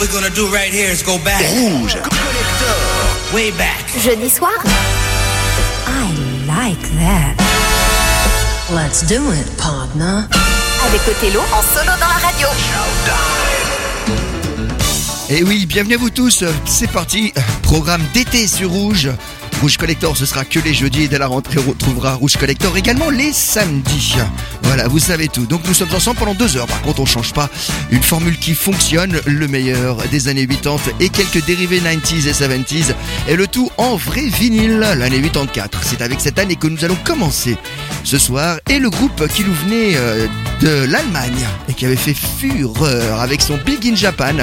we're gonna do right here is go back. Rouge. Way back. Jeudi soir? I like that. Let's do it, partner. avec Othello en solo dans la radio. Et oui, bienvenue à vous tous. C'est parti. Programme d'été sur Rouge. Rouge Collector, ce sera que les jeudis et dès la rentrée, on retrouvera Rouge Collector également les samedis. Voilà, vous savez tout. Donc nous sommes ensemble pendant deux heures. Par contre, on change pas. Une formule qui fonctionne, le meilleur des années 80 et quelques dérivés 90s et 70s. Et le tout en vrai vinyle, l'année 84. C'est avec cette année que nous allons commencer ce soir. Et le groupe qui nous venait euh, de l'Allemagne qui avait fait fureur avec son Big in Japan.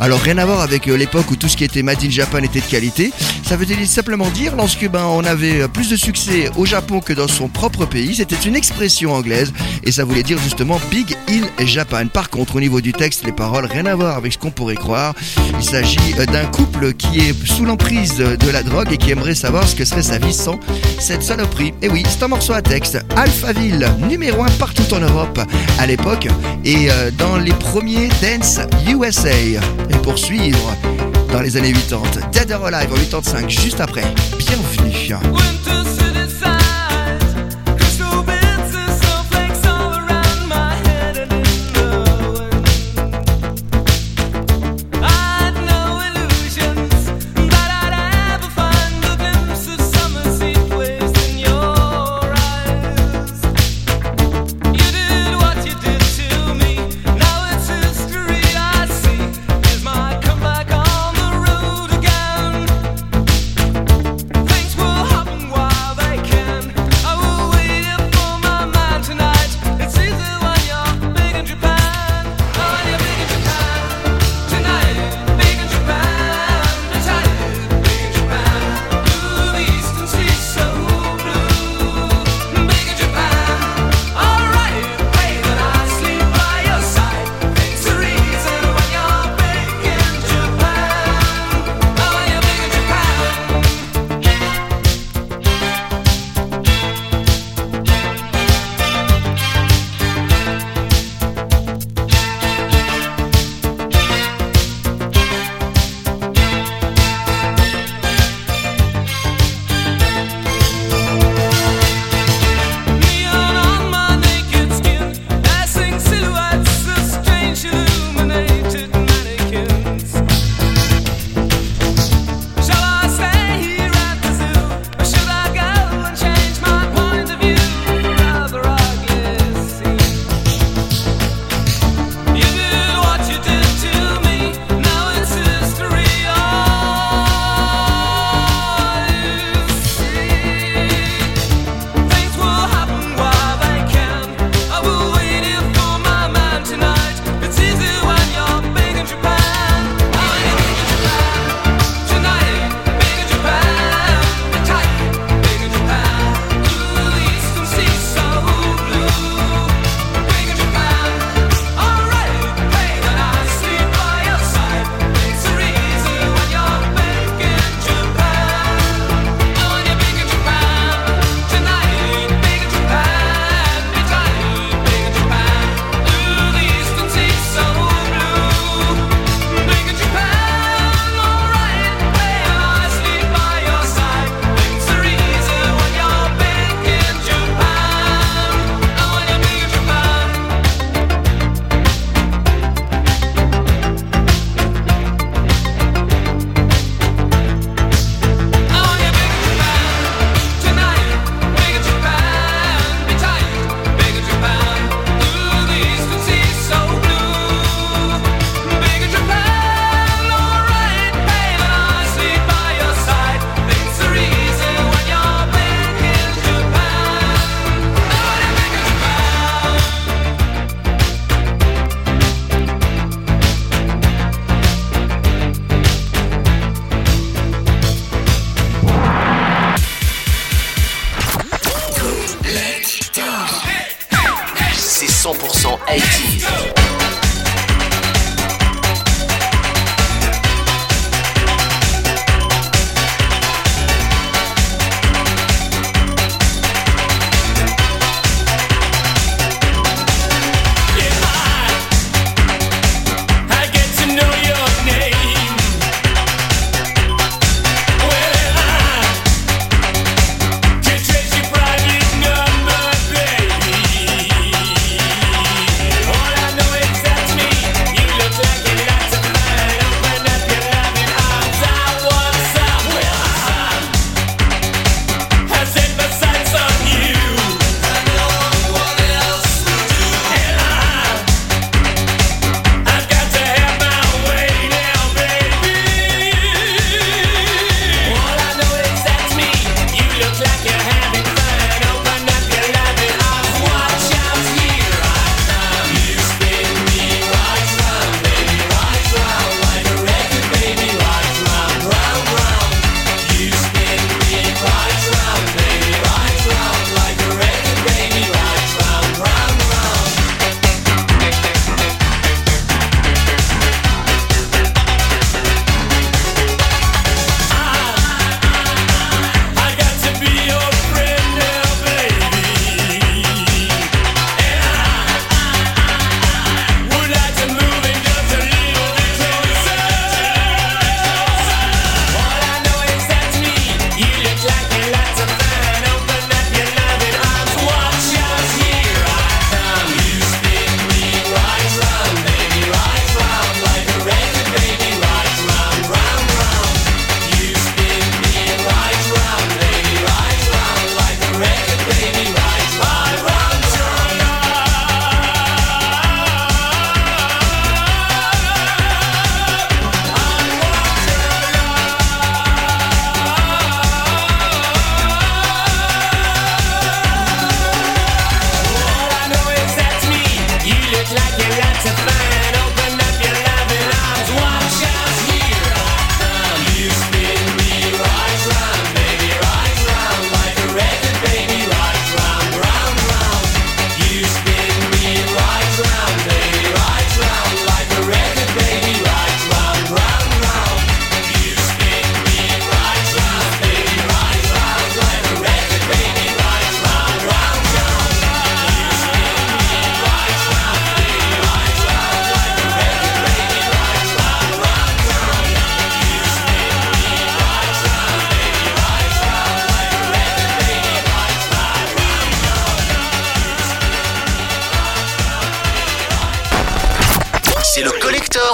Alors rien à voir avec euh, l'époque où tout ce qui était Made in Japan était de qualité. Ça veut simplement dire lorsque ben on avait euh, plus de succès au Japon que dans son propre pays, c'était une expression anglaise et ça voulait dire justement Big in Japan. Par contre au niveau du texte, les paroles rien à voir avec ce qu'on pourrait croire. Il s'agit euh, d'un couple qui est sous l'emprise de la drogue et qui aimerait savoir ce que serait sa vie sans cette saloperie. Et oui, c'est un morceau à texte. Alphaville, numéro 1 partout en Europe à l'époque et euh, dans les premiers Dance USA. Et pour suivre dans les années 80, Dead or Alive en 85, juste après. Bienvenue.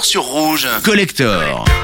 Sur Rouge. Collector.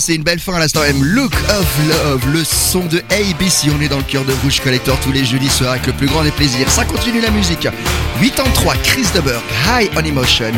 c'est une belle fin à l'instant même. Look of Love, le son de ABC. On est dans le cœur de Rouge Collector tous les jeudis soirs avec le plus grand des plaisirs. Ça continue la musique. 8 ans 3, Chris Deberg, High on Emotion.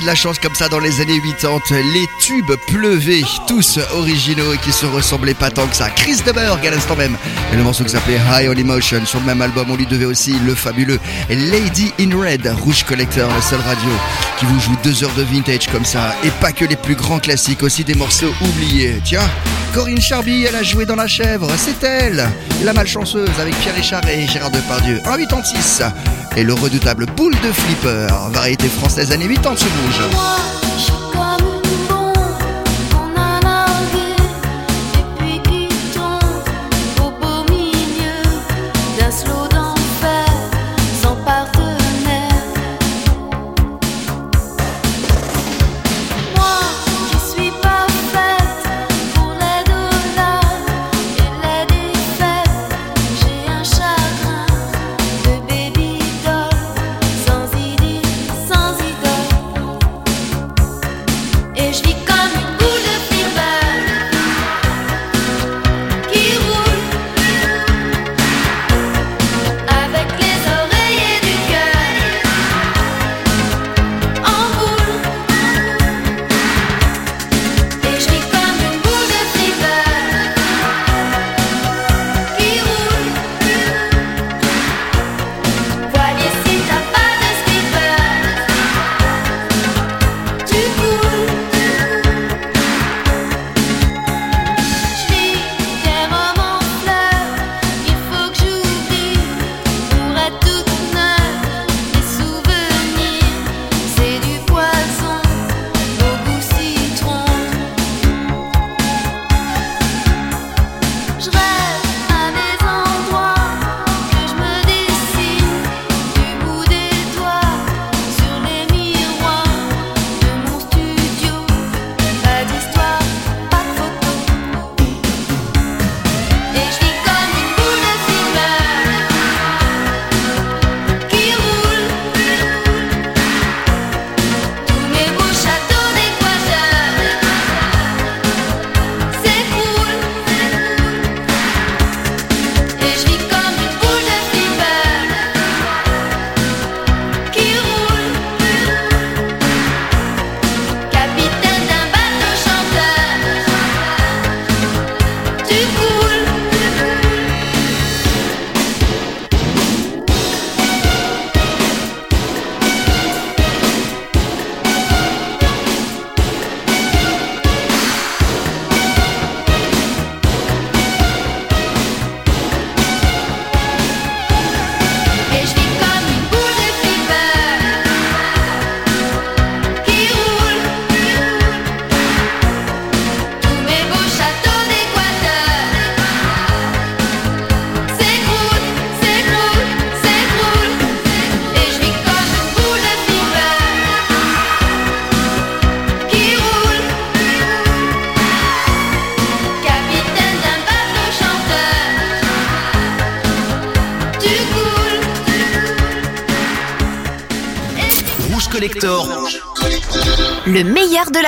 De la chance comme ça dans les années 80. Les tubes pleuvaient, tous originaux et qui se ressemblaient pas tant que ça. Chris DeBerg à l'instant même. Et le morceau qui s'appelait High on Emotion. Sur le même album, on lui devait aussi le fabuleux Lady in Red, Rouge Collector, la seule radio qui vous joue deux heures de vintage comme ça. Et pas que les plus grands classiques, aussi des morceaux oubliés. Tiens, Corinne Charby, elle a joué dans La Chèvre. C'est elle, la malchanceuse avec Pierre Richard et Gérard Depardieu. En 86. Et le redoutable boule de flipper, variété française années 80 sur rouge.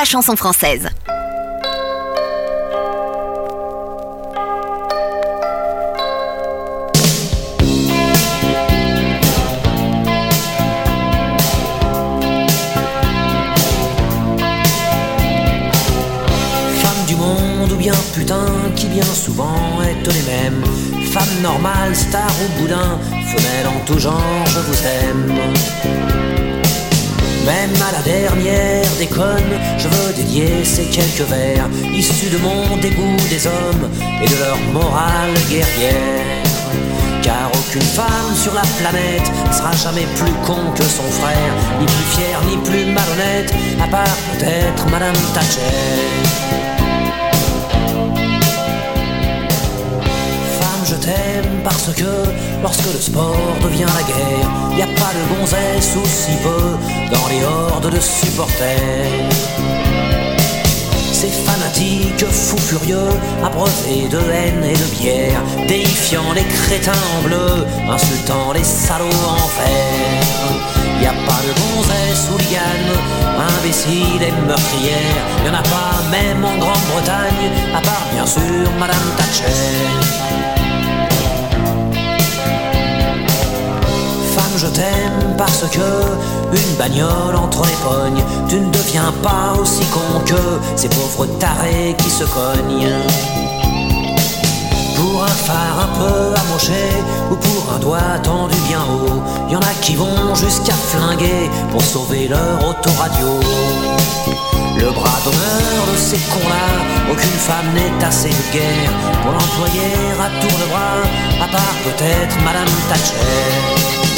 Chanson française. Femme du monde ou bien putain qui bien souvent est les mêmes. Femme normale, star ou boudin, femelle en tout genre, je vous aime. Ces quelques vers issus de mon dégoût des hommes et de leur morale guerrière. Car aucune femme sur la planète sera jamais plus con que son frère, ni plus fière ni plus malhonnête, à part peut-être Madame Thatcher. Femme, je t'aime parce que lorsque le sport devient la guerre, y a pas de gonzesse ou si peu dans les hordes de supporters. Ces fanatiques fous furieux, abreuvés de haine et de bière, déifiant les crétins en bleu, insultant les salauds en fer. Y a pas de gonzesse ou liane, imbécile et meurtrière, y en a pas même en Grande-Bretagne, à part bien sûr Madame Thatcher. Je t'aime parce que une bagnole entre les pognes, tu ne deviens pas aussi con que ces pauvres tarés qui se cognent. Pour un phare un peu amoché ou pour un doigt tendu bien haut, y en a qui vont jusqu'à flinguer pour sauver leur autoradio. Le bras d'honneur de ces cons-là, aucune femme n'est assez vulgaire pour l'employer à tour de bras, à part peut-être Madame Thatcher.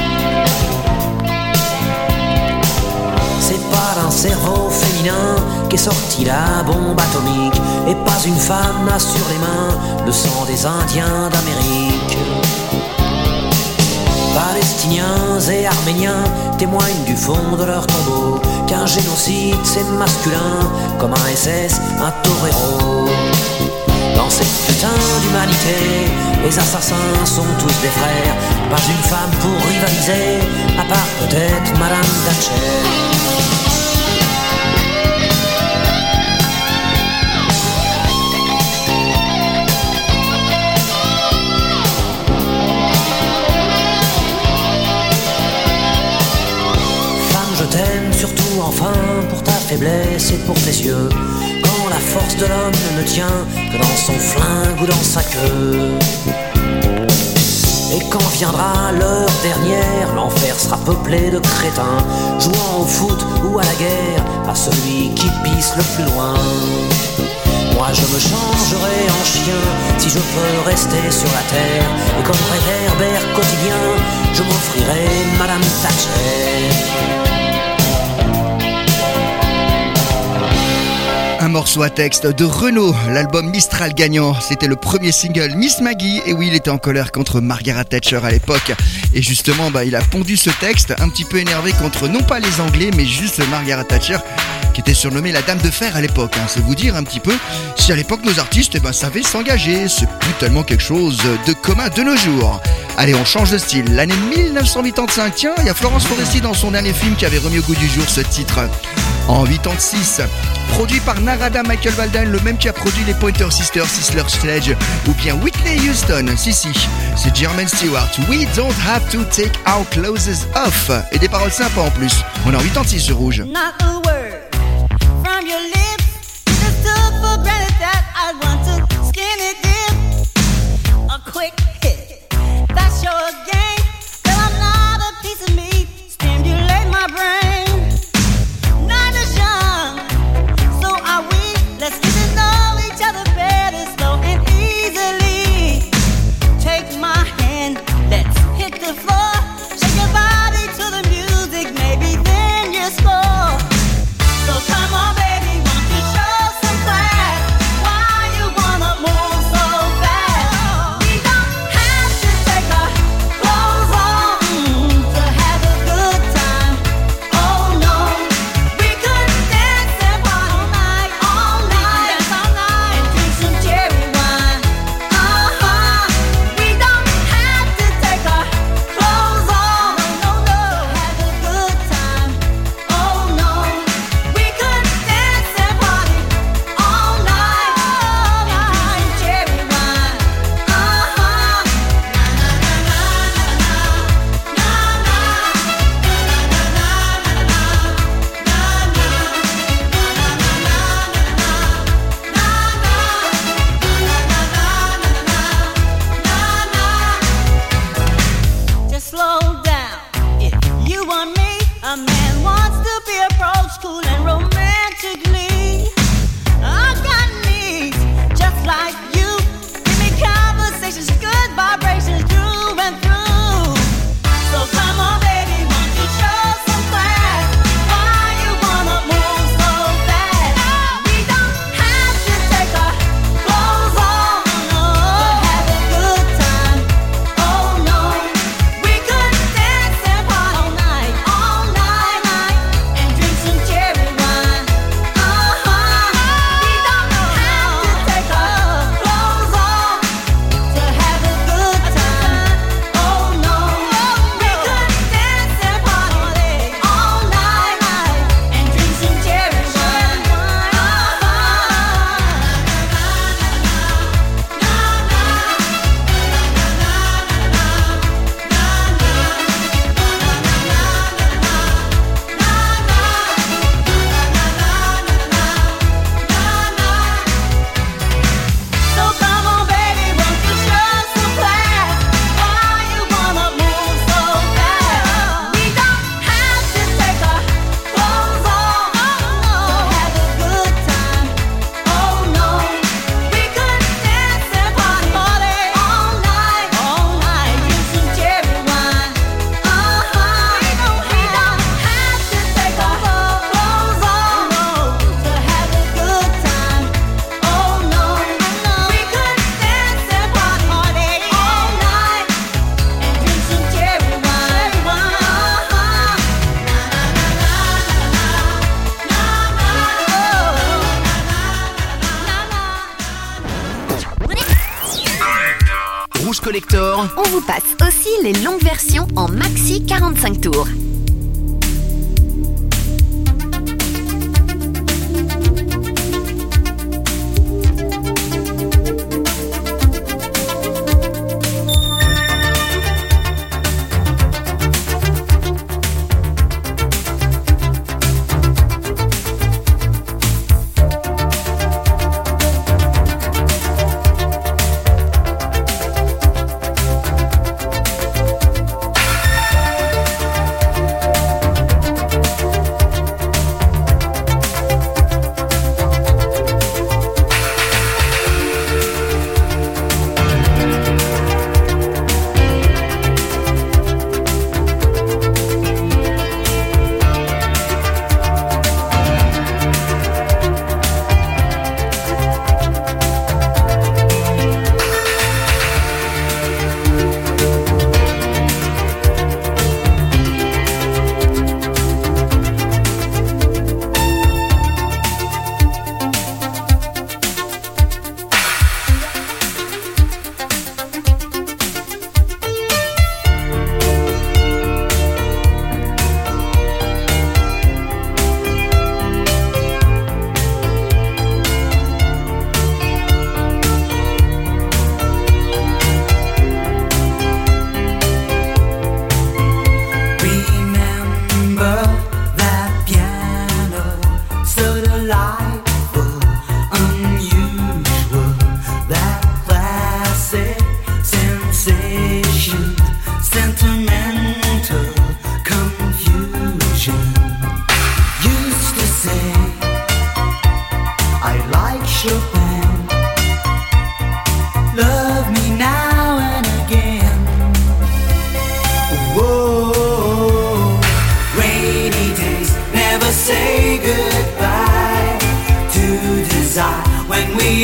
Cerveau féminin qu'est sortie la bombe atomique Et pas une femme n'a sur les mains le sang des Indiens d'Amérique Palestiniens et Arméniens témoignent du fond de leur tombeau Qu'un génocide c'est masculin comme un SS, un torero dans cette putain d'humanité, les assassins sont tous des frères. Pas une femme pour rivaliser, à part peut-être Madame Thatcher. Enfin pour ta faiblesse et pour tes yeux. Quand la force de l'homme ne tient que dans son flingue ou dans sa queue. Et quand viendra l'heure dernière, l'enfer sera peuplé de crétins, jouant au foot ou à la guerre, à celui qui pisse le plus loin. Moi je me changerai en chien si je peux rester sur la terre. Et comme réverbère quotidien, je m'offrirai Madame Thatcher. Morceau à texte de Renault, l'album Mistral gagnant. C'était le premier single Miss Maggie. Et oui, il était en colère contre Margaret Thatcher à l'époque. Et justement, bah, il a pondu ce texte, un petit peu énervé contre non pas les Anglais, mais juste Margaret Thatcher, qui était surnommée la Dame de Fer à l'époque. hein. C'est vous dire un petit peu si à l'époque nos artistes eh ben, savaient s'engager. C'est plus tellement quelque chose de commun de nos jours. Allez, on change de style. L'année 1985, tiens, il y a Florence Foresti dans son dernier film qui avait remis au goût du jour ce titre. En 86, produit par Narada Michael Walden, le même qui a produit les Pointer Sisters, Sisler Sledge ou bien Whitney Houston. Si, si, c'est Jermaine Stewart. We don't have to take our clothes off. Et des paroles sympas en plus. On est en 86 sur Rouge. Not a word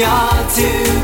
are too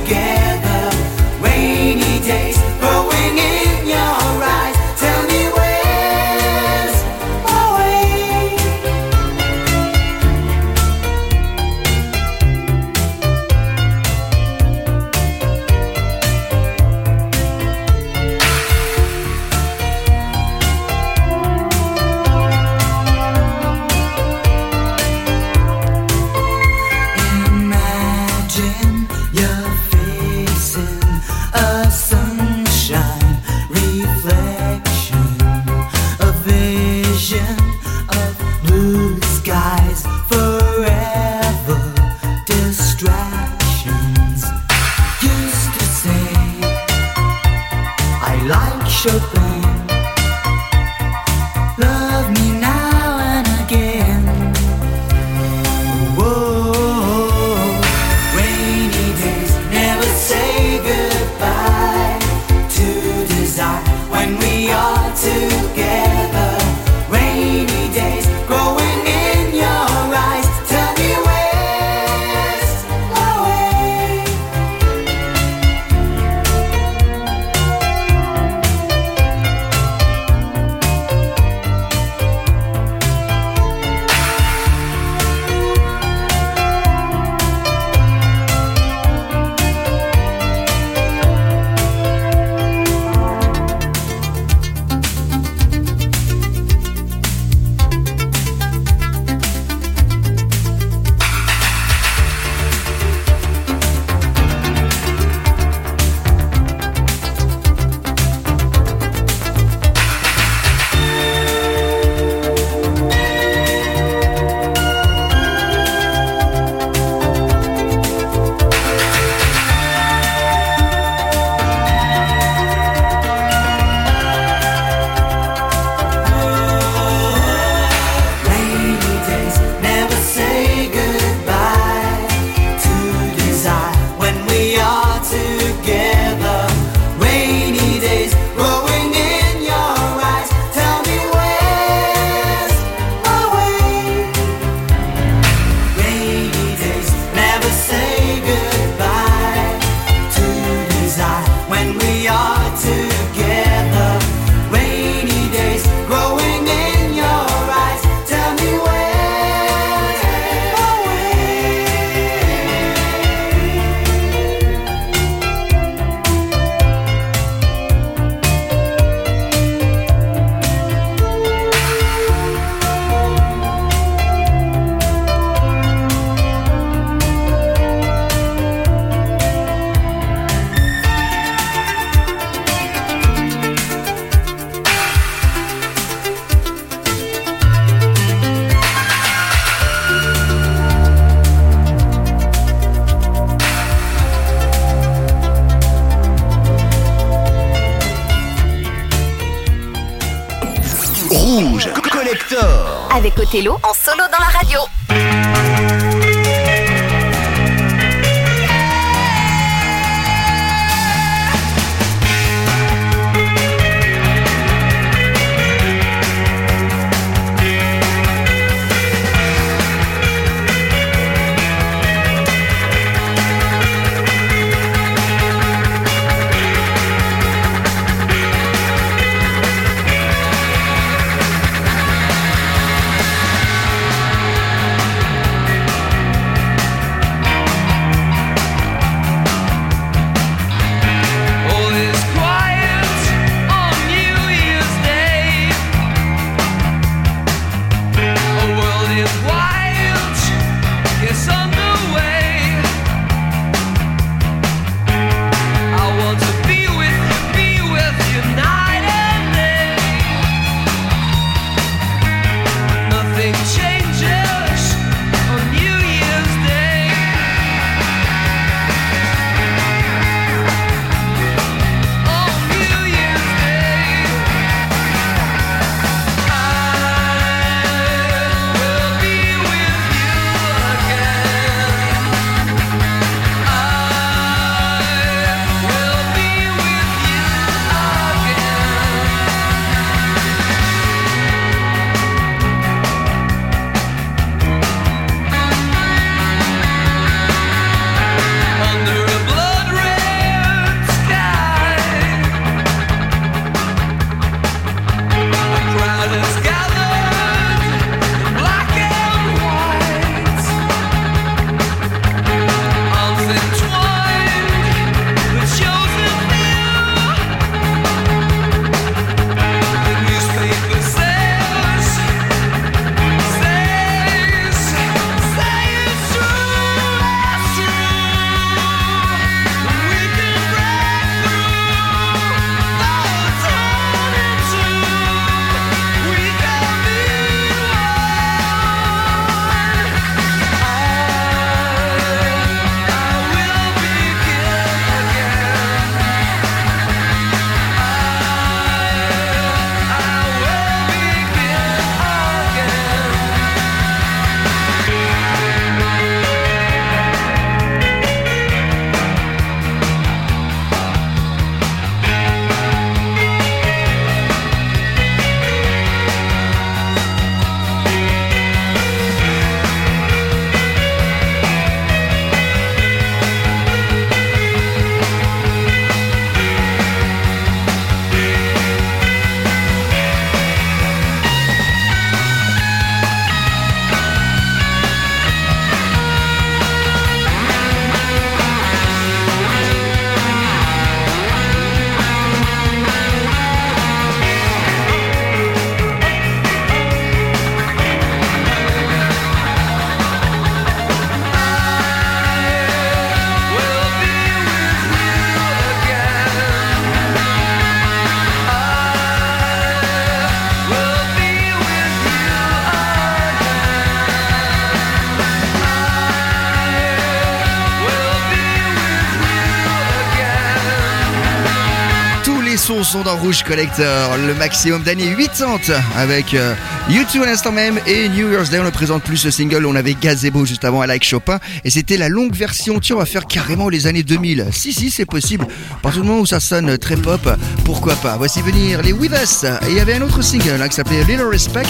sont dans Rouge Collector, le maximum d'années 80 avec euh, U2 à l'instant même et New Year's Day. On ne présente plus ce single, on avait Gazebo juste avant à Like Chopin et c'était la longue version. Tiens, on va faire carrément les années 2000. Si, si, c'est possible. À partir du moment où ça sonne très pop, pourquoi pas? Voici venir les With Us. Et il y avait un autre single hein, qui s'appelait Little Respect.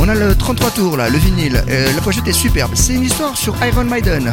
On a le 33 tours là, le vinyle. Euh, la pochette est superbe. C'est une histoire sur Iron Maiden.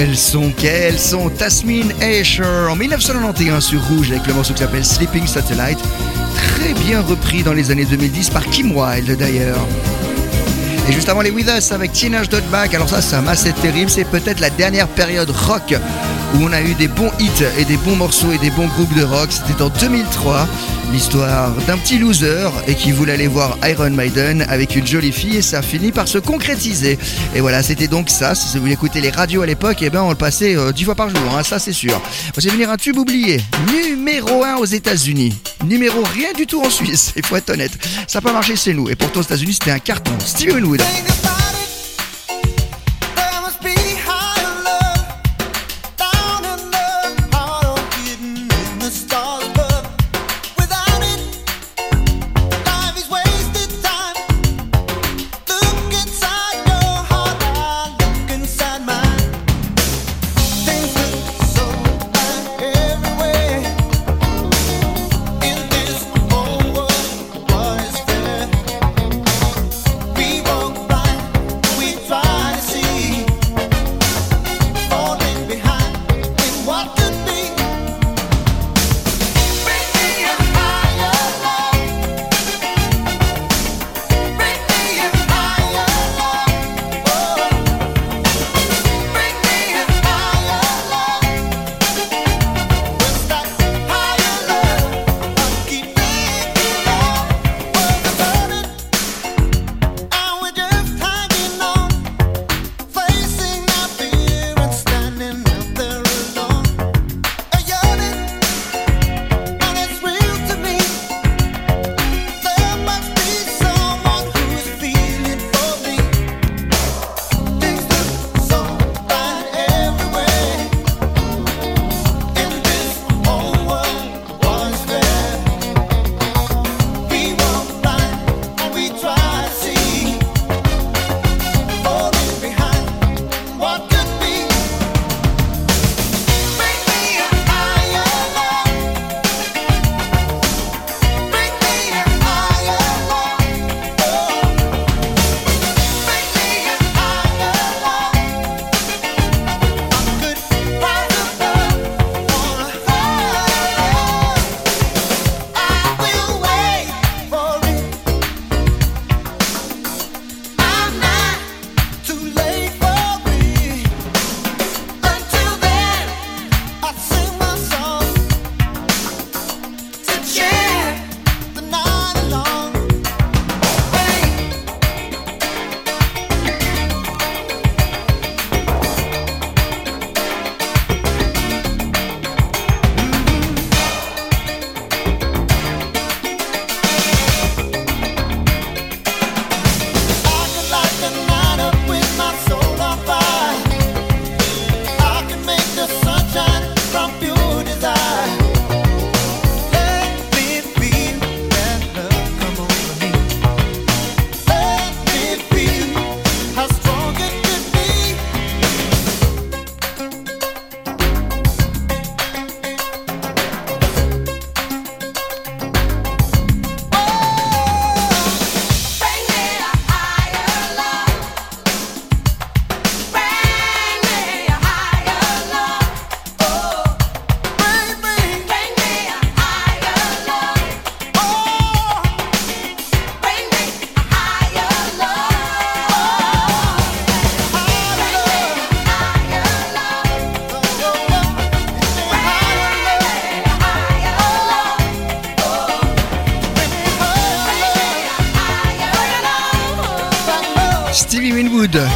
Quels sont, quels sont? Tasmin Asher en 1991 sur Rouge avec le morceau qui s'appelle Sleeping Satellite. Très bien repris dans les années 2010 par Kim Wilde d'ailleurs. Et juste avant les With Us avec Teenage Dotback, alors ça c'est un assez terrible, c'est peut-être la dernière période rock où on a eu des bons hits et des bons morceaux et des bons groupes de rock. C'était en 2003, l'histoire d'un petit loser et qui voulait aller voir Iron Maiden avec une jolie fille et ça finit par se concrétiser. Et voilà, c'était donc ça. Si vous écoutez les radios à l'époque, eh ben on le passait euh, 10 fois par jour, hein, ça c'est sûr. Vous allez venir un tube oublié, numéro 1 aux États-Unis, numéro rien du tout en Suisse, il faut être honnête. Ça n'a pas marché chez nous et pourtant aux États-Unis c'était un carton. Steven Wood.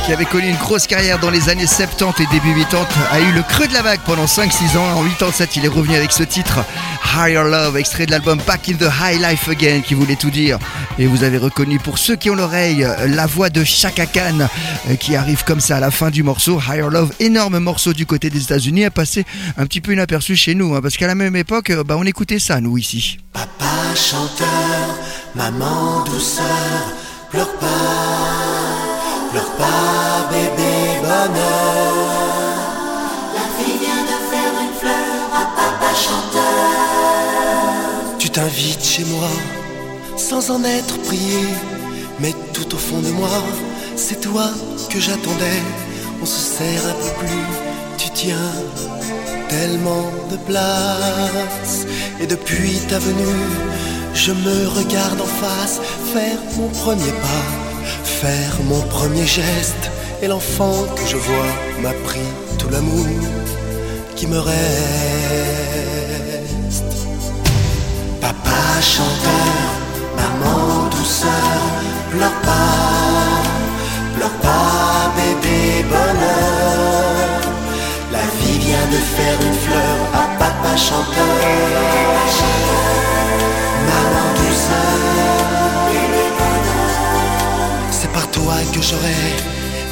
Qui avait connu une grosse carrière dans les années 70 et début 80, a eu le creux de la vague pendant 5-6 ans. En 87, il est revenu avec ce titre, Higher Love, extrait de l'album Back in the High Life Again, qui voulait tout dire. Et vous avez reconnu, pour ceux qui ont l'oreille, la voix de Chaka Khan, euh, qui arrive comme ça à la fin du morceau. Higher Love, énorme morceau du côté des États-Unis, a passé un petit peu inaperçu chez nous, hein, parce qu'à la même époque, euh, bah, on écoutait ça, nous, ici. Papa chanteur, maman douceur, pleure pas, bébé bonheur. La vie vient de faire une fleur à papa chanteur. Tu t'invites chez moi, sans en être prié, mais tout au fond de moi, c'est toi que j'attendais. On se serre un peu plus tu tiens tellement de place. Et depuis ta venue, je me regarde en face, faire mon premier pas, faire mon premier geste. Et l'enfant que je vois m'a pris tout l'amour qui me reste. Papa chanteur, maman douceur, pleure pas, pleure pas, bébé bonheur. La vie vient de faire une fleur à papa chanteur. Maman par toi que j'aurai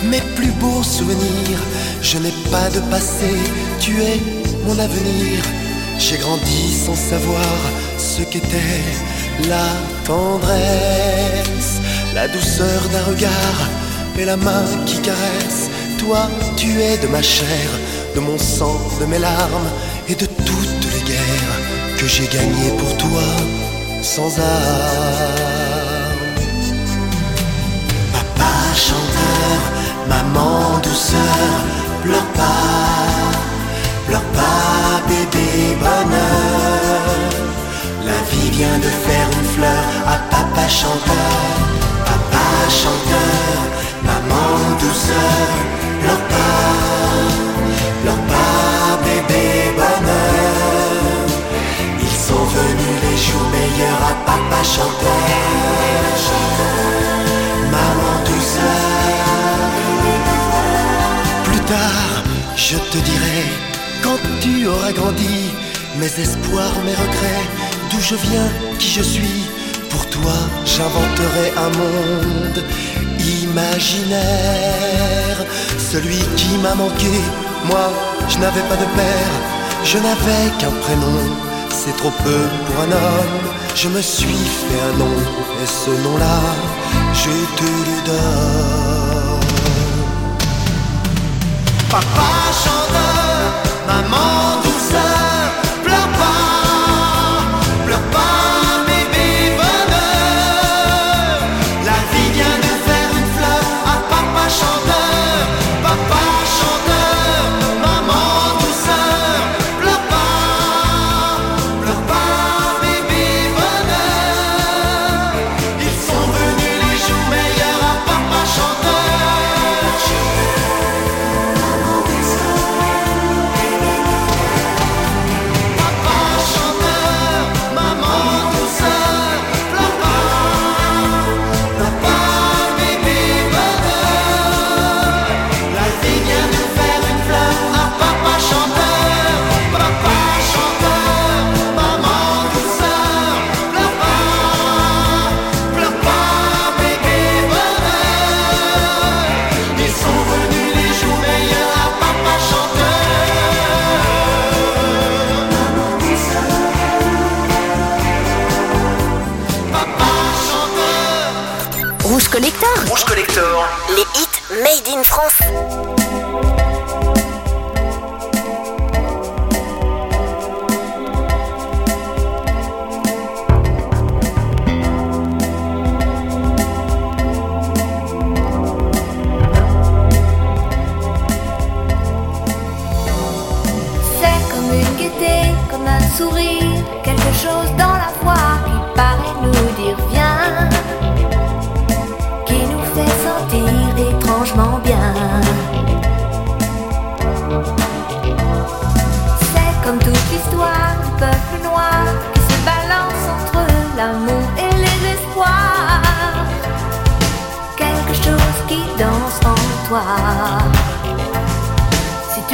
mes plus beaux souvenirs. Je n'ai pas de passé, tu es mon avenir. J'ai grandi sans savoir ce qu'était la tendresse, la douceur d'un regard et la main qui caresse. Toi, tu es de ma chair, de mon sang, de mes larmes et de toutes les guerres que j'ai gagnées pour toi sans armes. Maman douceur, pleure pas, pleure pas, bébé bonheur. La vie vient de faire une fleur à papa chanteur, papa chanteur, maman douceur, pleure pas, pleure pas, bébé bonheur. Ils sont venus les jours meilleurs à papa chanteur, maman douceur. Tard, je te dirai, quand tu auras grandi, mes espoirs, mes regrets, d'où je viens, qui je suis. Pour toi, j'inventerai un monde imaginaire, celui qui m'a manqué. Moi, je n'avais pas de père, je n'avais qu'un prénom. C'est trop peu pour un homme. Je me suis fait un nom, et ce nom-là, je te le donne. Papa chanteur, maman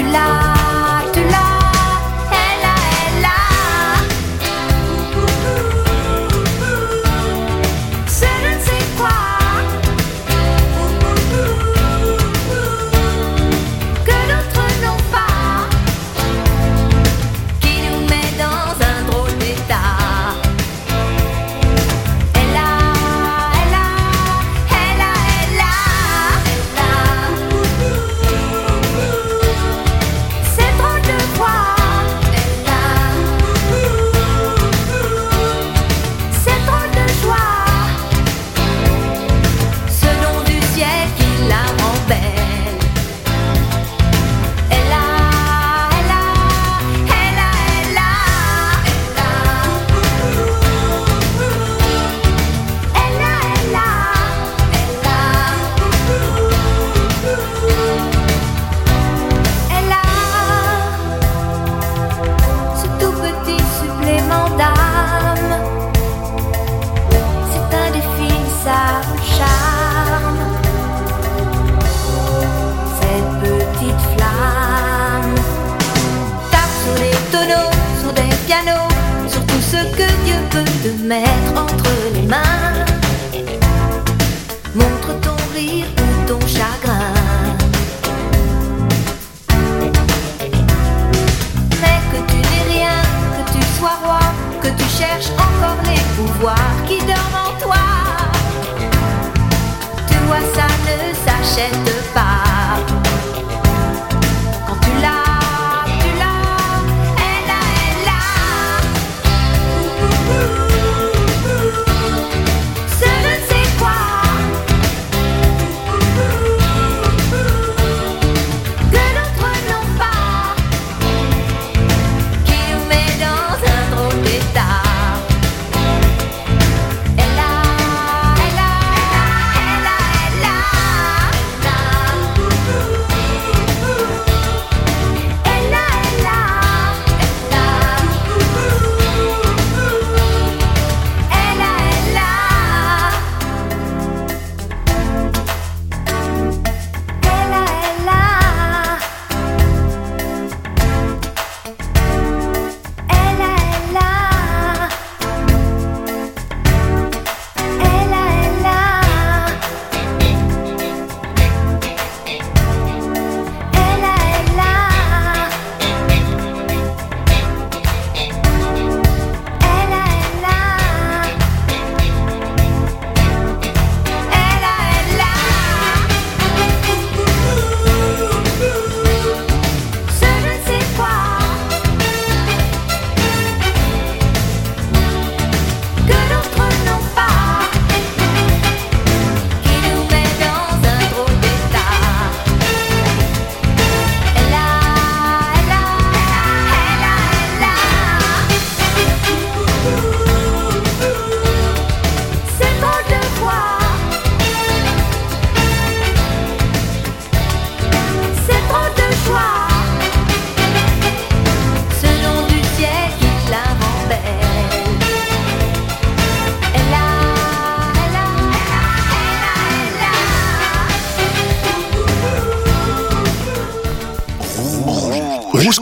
Si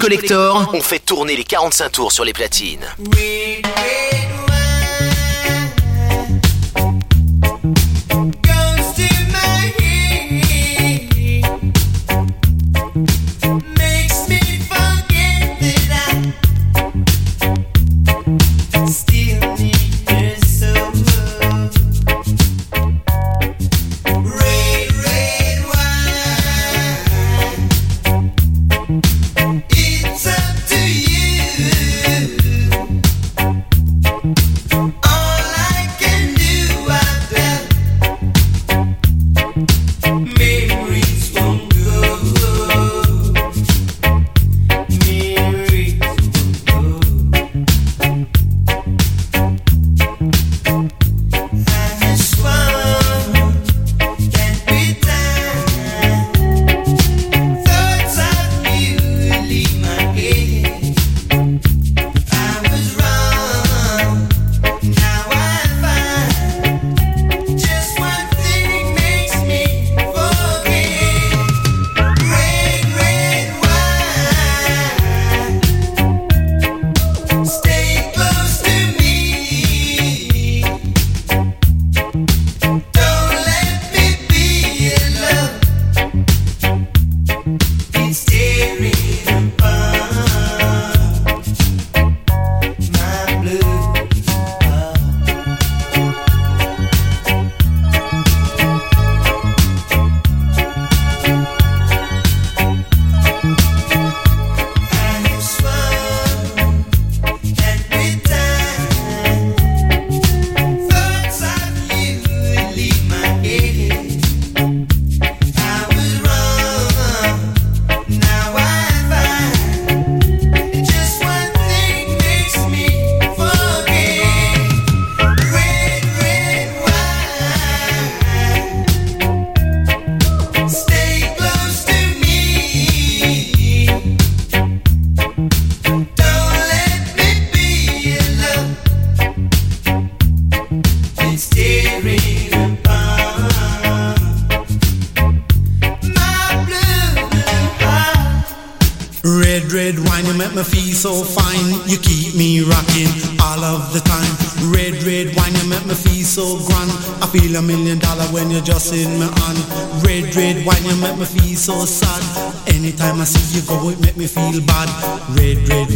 collector, on fait tourner les 45 tours sur les platines. so sad. Anytime I see you go, it make me feel bad. Red, red,